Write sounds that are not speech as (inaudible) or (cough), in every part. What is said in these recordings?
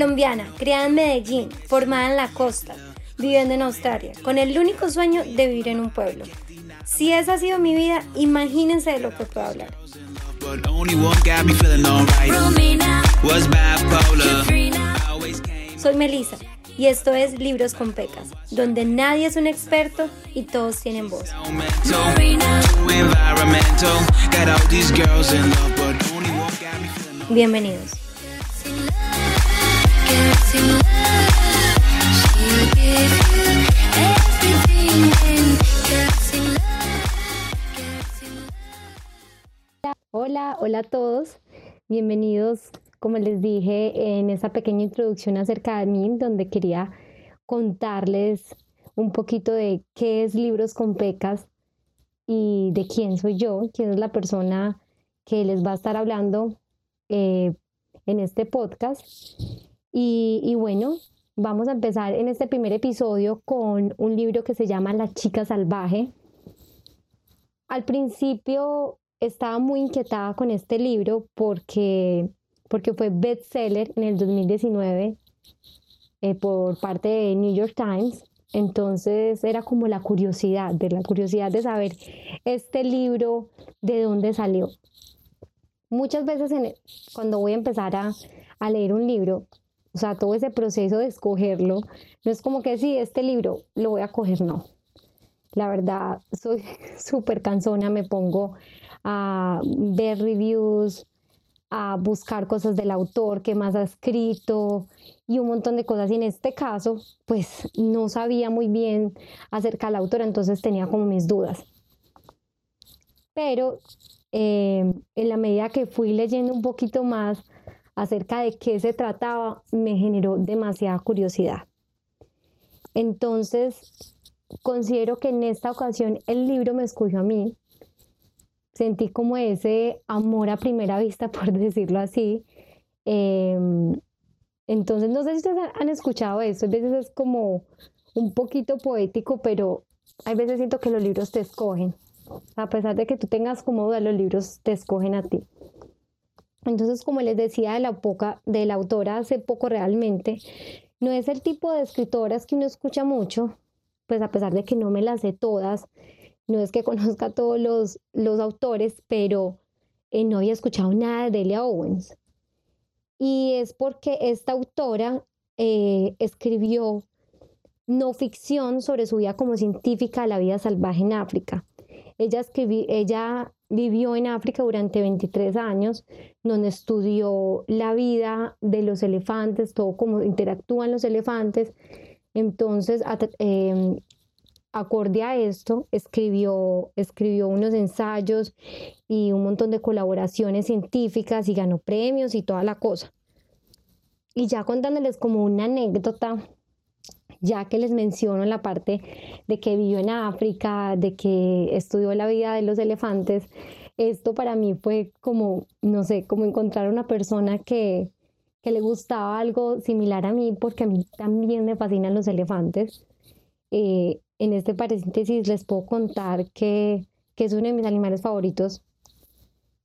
Colombiana, criada en Medellín, formada en la costa, viviendo en Australia, con el único sueño de vivir en un pueblo. Si esa ha sido mi vida, imagínense de lo que puedo hablar. Soy Melissa y esto es Libros con Pecas, donde nadie es un experto y todos tienen voz. Bienvenidos. Hola, hola a todos. Bienvenidos, como les dije en esa pequeña introducción acerca de mí, donde quería contarles un poquito de qué es Libros con Pecas y de quién soy yo, quién es la persona que les va a estar hablando eh, en este podcast. Y bueno, vamos a empezar en este primer episodio con un libro que se llama La chica salvaje. Al principio estaba muy inquietada con este libro porque, porque fue bestseller en el 2019 eh, por parte de New York Times. Entonces era como la curiosidad, de la curiosidad de saber este libro de dónde salió. Muchas veces cuando voy a empezar a, a leer un libro, o sea, todo ese proceso de escogerlo, no es como que si este libro lo voy a coger, no. La verdad, soy (laughs) súper cansona, me pongo a ver reviews, a buscar cosas del autor, qué más ha escrito y un montón de cosas. Y en este caso, pues no sabía muy bien acerca del autor, entonces tenía como mis dudas. Pero eh, en la medida que fui leyendo un poquito más acerca de qué se trataba, me generó demasiada curiosidad. Entonces, considero que en esta ocasión el libro me escogió a mí sentí como ese amor a primera vista, (laughs) por decirlo así. Em, entonces, no sé si ustedes han escuchado esto, a veces es como un poquito poético, pero hay veces siento que los libros te escogen. A pesar de que tú tengas como duda, los libros te escogen a ti. Entonces, como les decía de la, poca, de la autora hace poco realmente, no es el tipo de escritoras que uno escucha mucho, pues a pesar de que no me las sé todas, no es que (laughs) conozca a todos los, los autores, pero eh, no había escuchado nada de Delia Owens. Y es porque esta autora eh, escribió no ficción sobre su vida como científica de la vida salvaje en África. Ella, ella vivió en África durante 23 años, donde estudió la vida de los elefantes, todo cómo interactúan los elefantes. Entonces, em, acorde a esto, escribió, escribió unos ensayos y un montón de colaboraciones científicas y ganó premios y toda la cosa. Y ya contándoles como una anécdota, ya que les menciono la parte de que vivió en África, de que estudió la vida de los elefantes, esto para mí fue como, no sé, como encontrar una persona que, que le gustaba algo similar a mí, porque a mí también me fascinan los elefantes. Eh, en este paréntesis les puedo contar que, que es uno de mis animales favoritos.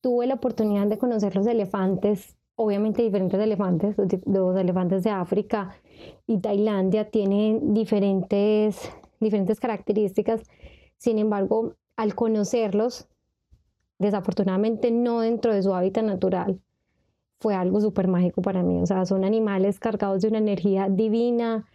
Tuve la oportunidad de conocer los elefantes, obviamente diferentes elefantes, los, elefantes de África y Tailandia tienen diferentes, diferentes características. Sin embargo, al conocerlos, desafortunadamente no dentro de su hábitat natural, fue algo súper mágico para mí. O sea, son animales cargados de una energía divina,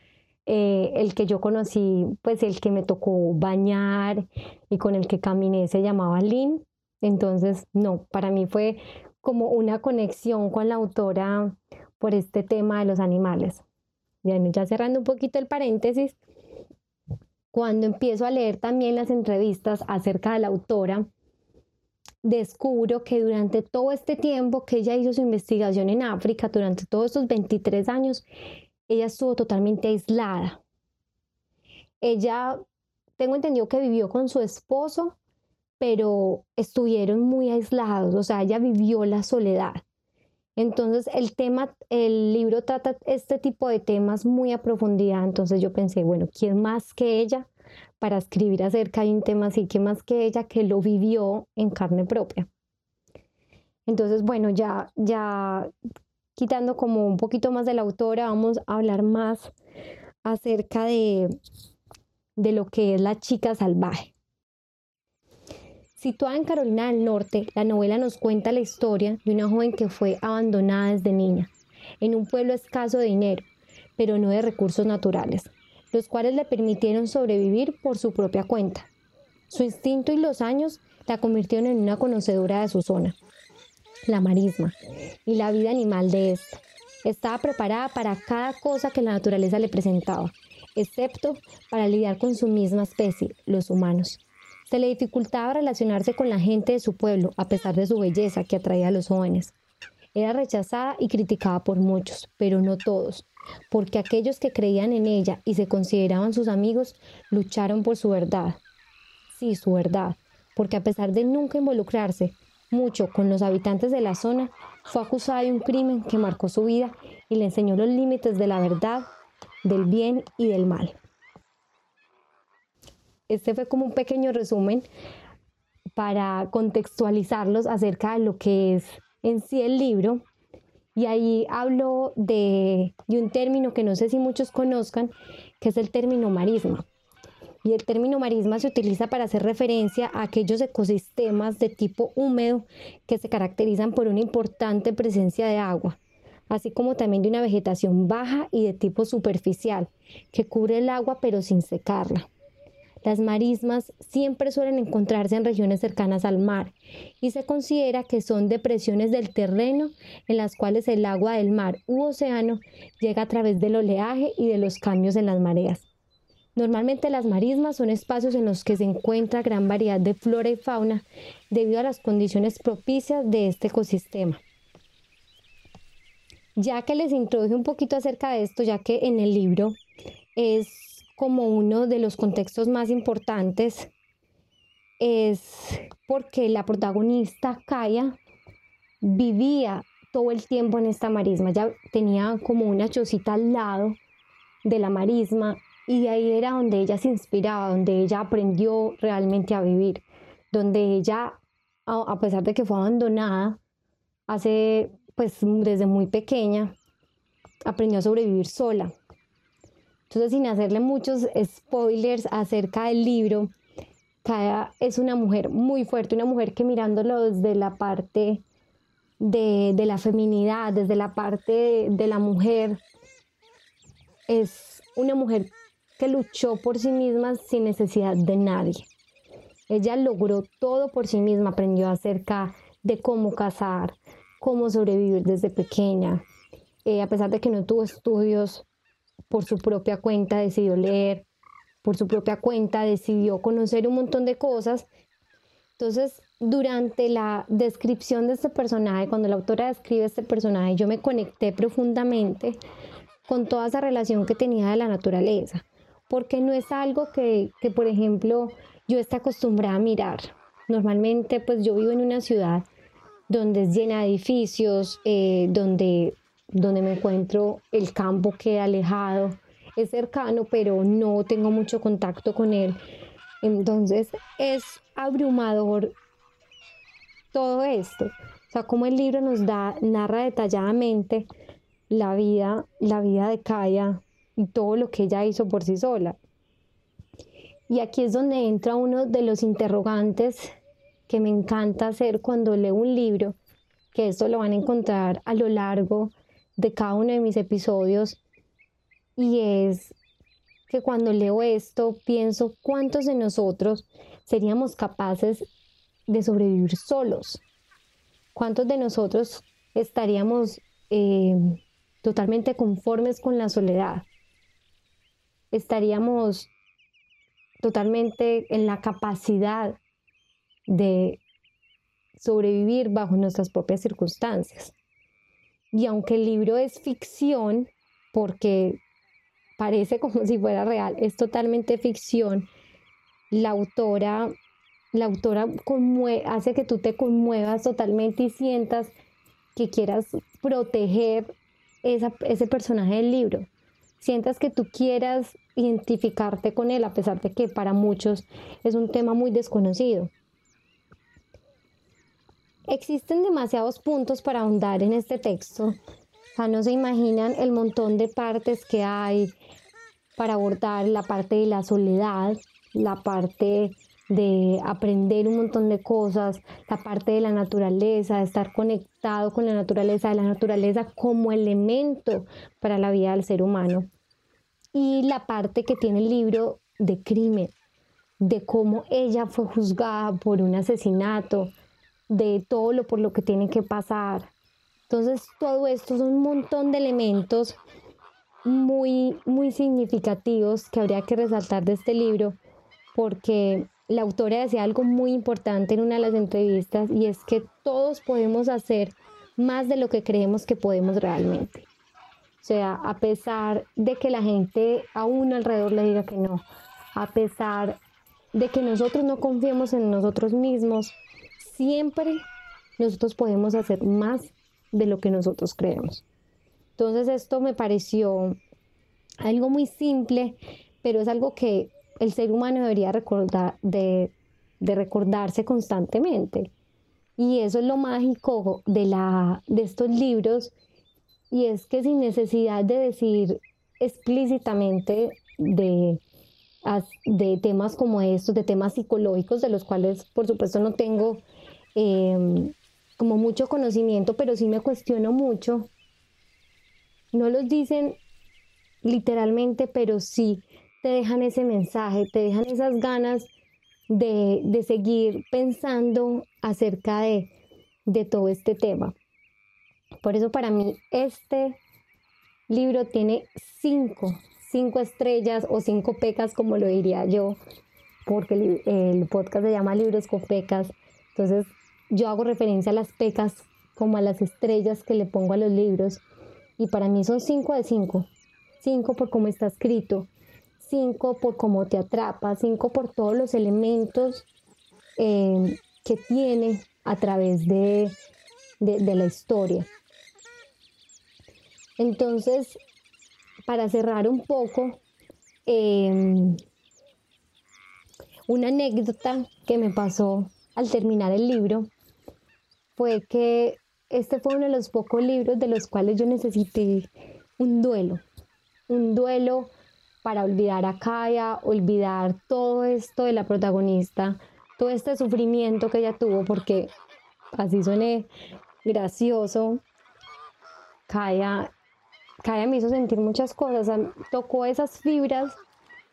eh, el que yo conocí, pues el que me tocó bañar y con el que caminé se llamaba Lynn. Entonces, no, para mí fue como una conexión con la autora por este tema de los animales. Ya, ya cerrando un poquito el paréntesis, cuando empiezo a leer también las entrevistas acerca de la autora, descubro que durante todo este tiempo que ella hizo su investigación en África, durante todos estos 23 años, ella estuvo totalmente aislada. Ella, tengo entendido que vivió con su esposo, pero estuvieron muy aislados, o sea, ella vivió la soledad. Entonces, el tema, el libro trata este tipo de temas muy a profundidad, entonces yo pensé, bueno, ¿quién más que ella para escribir acerca de un tema así? ¿Quién más que ella que lo vivió en carne propia? Entonces, bueno, ya, ya quitando como un poquito más de la autora, vamos a hablar más acerca de, de lo que es la chica salvaje. Situada en Carolina del Norte, la novela nos cuenta la historia de una joven que fue abandonada desde niña, en un pueblo escaso de dinero, pero no de recursos naturales, los cuales le permitieron sobrevivir por su propia cuenta. Su instinto y los años la convirtieron en una conocedora de su zona, la marisma, y la vida animal de esta. Estaba preparada para cada cosa que la naturaleza le presentaba, excepto para lidiar con su misma especie, los humanos. Se le dificultaba relacionarse con la gente de su pueblo, a pesar de su belleza que atraía a los jóvenes. Era rechazada y criticada por muchos, pero no todos, porque aquellos que creían en ella y se consideraban sus amigos lucharon por su verdad. Sí, su verdad, porque a pesar de nunca involucrarse mucho con los habitantes de la zona, fue acusada de un crimen que marcó su vida y le enseñó los límites de la verdad, del bien y del mal. Este fue como un pequeño resumen para contextualizarlos acerca de lo que es en sí el libro. Y ahí hablo de, un término que no sé si muchos conozcan, que es el término marisma. Y el término marisma se utiliza para hacer referencia a aquellos ecosistemas de tipo húmedo que se caracterizan por una importante presencia de agua, así como también de una vegetación baja y de tipo superficial, que cubre el agua pero sin secarla. Las marismas siempre suelen encontrarse en regiones cercanas al mar y se considera que son depresiones del terreno en las cuales el agua del mar u océano llega a través del oleaje y de los cambios en las mareas. Normalmente las marismas son espacios en los que se encuentra gran variedad de flora y fauna debido a las condiciones propicias de este ecosistema. Ya que les introduje un poquito acerca de esto, ya que en el libro es como uno de los contextos más importantes es porque la protagonista, Kaya, vivía todo el tiempo en esta marisma. Ya tenía como una chocita al lado de la marisma y ahí era donde ella se inspiraba, donde ella aprendió realmente a vivir, donde ella, a pesar de que fue abandonada hace, pues desde muy pequeña, aprendió a sobrevivir sola. Entonces, sin hacerle muchos spoilers acerca del libro, Kaya es una mujer muy fuerte, una mujer que mirándolo desde la parte de, la feminidad, desde la parte de, la mujer, es una mujer que luchó por sí misma sin necesidad de nadie. Ella logró todo por sí misma, aprendió acerca de cómo cazar, cómo sobrevivir desde pequeña. Eh, a pesar de que no tuvo estudios por su propia cuenta decidió leer, por su propia cuenta decidió conocer un montón de cosas. Entonces, durante la descripción de este personaje, cuando la autora describe este personaje, yo me conecté profundamente con toda esa relación que tenía de la naturaleza, porque no es algo que, que por ejemplo, yo esté acostumbrada a mirar. Normalmente, pues yo vivo en una ciudad donde es llena de edificios, eh, donde donde me encuentro, el campo queda alejado, es cercano, pero no tengo mucho contacto con él. Entonces es abrumador todo esto. O sea, como el libro nos da, narra detalladamente la vida, la vida de Kaya y todo lo que ella hizo por sí sola. Y aquí es donde entra uno de los interrogantes que me encanta hacer cuando leo un libro, que esto lo van a encontrar a lo largo de cada uno de mis episodios y es que cuando leo esto pienso cuántos de nosotros seríamos capaces de sobrevivir solos, cuántos de nosotros estaríamos eh, totalmente conformes con la soledad, estaríamos totalmente en la capacidad de sobrevivir bajo nuestras propias circunstancias. Y aunque el libro es ficción, porque parece como (laughs) si fuera real, es totalmente ficción, la autora, la autora hace que tú te conmuevas totalmente y sientas que quieras proteger ese personaje del libro. Sientas que tú quieras identificarte con él, a pesar de que para muchos es un tema muy desconocido. Existen demasiados puntos para ahondar en este texto, sea, no se imaginan el montón de partes que hay para abordar la parte de la soledad, la parte de aprender un montón de cosas, la parte de la naturaleza, de estar conectado con la naturaleza, de la naturaleza como elemento para la vida del ser humano. Y la parte que tiene el libro de crimen, de cómo ella fue juzgada por un asesinato, de todo lo por lo que tiene que pasar. Entonces, todo esto son un montón de elementos muy, muy significativos que habría que resaltar de este libro, porque la autora decía algo muy importante en una de las entrevistas y es que todos podemos hacer más de lo que creemos que podemos realmente. O sea, a pesar de que la gente a uno alrededor le diga que no, a pesar de que nosotros no confiemos en nosotros mismos, siempre nosotros podemos hacer más de lo que nosotros creemos. Entonces esto me pareció algo muy simple, pero es algo que el ser humano debería recordar, de, recordarse constantemente. Y eso es lo mágico de, la, de estos libros, y es que sin necesidad de decir explícitamente de, de temas como estos, de temas psicológicos, de los cuales por supuesto no tengo em, como mucho conocimiento, pero sí me cuestiono mucho. No los dicen literalmente, pero sí te dejan ese mensaje, te dejan esas ganas de, seguir pensando acerca de, de todo este tema. Por eso para mí este libro tiene cinco, cinco estrellas o cinco pecas, como lo diría yo, porque el, podcast se llama Libros con Pecas. Entonces yo hago referencia a las pecas como a las estrellas que le pongo a los libros. Y para mí son cinco de cinco. Cinco por cómo está escrito, cinco por cómo te atrapa, cinco por todos los elementos eh, que tiene a través de, la historia. Entonces, para cerrar un poco, em, una anécdota que me pasó al terminar el libro fue que este fue uno de los pocos libros de los cuales yo necesité un duelo, un duelo para olvidar a Kaya, olvidar todo esto de la protagonista, todo este sufrimiento que ella tuvo, porque así suene gracioso, Kaya, Kaya me hizo sentir muchas cosas, tocó esas fibras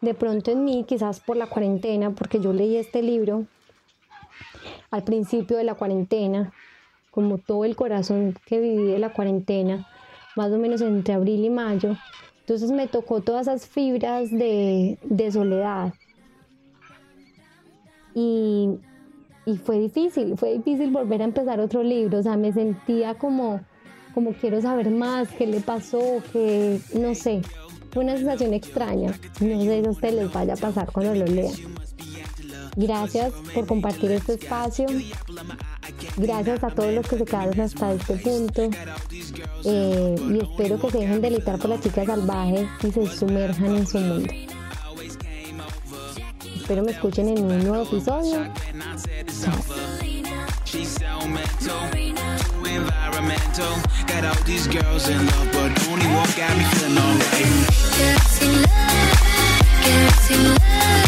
de pronto en mí, quizás por la cuarentena, porque yo leí este libro al principio de la cuarentena, como todo el corazón que viví de la cuarentena, más o menos entre abril y mayo, entonces me tocó todas esas fibras de, soledad. Y, fue difícil, fue difícil volver a empezar otro libro, o sea, me sentía como, como quiero saber más, qué le pasó, que no sé, fue una sensación extraña, no sé si a ustedes les vaya a pasar cuando lo lean. Gracias por compartir este espacio. Gracias a todos los que se quedaron hasta este punto. Eh, y espero que se dejen deleitar por la chica salvaje y se sumerjan en su mundo. Espero me escuchen en un nuevo episodio. I'm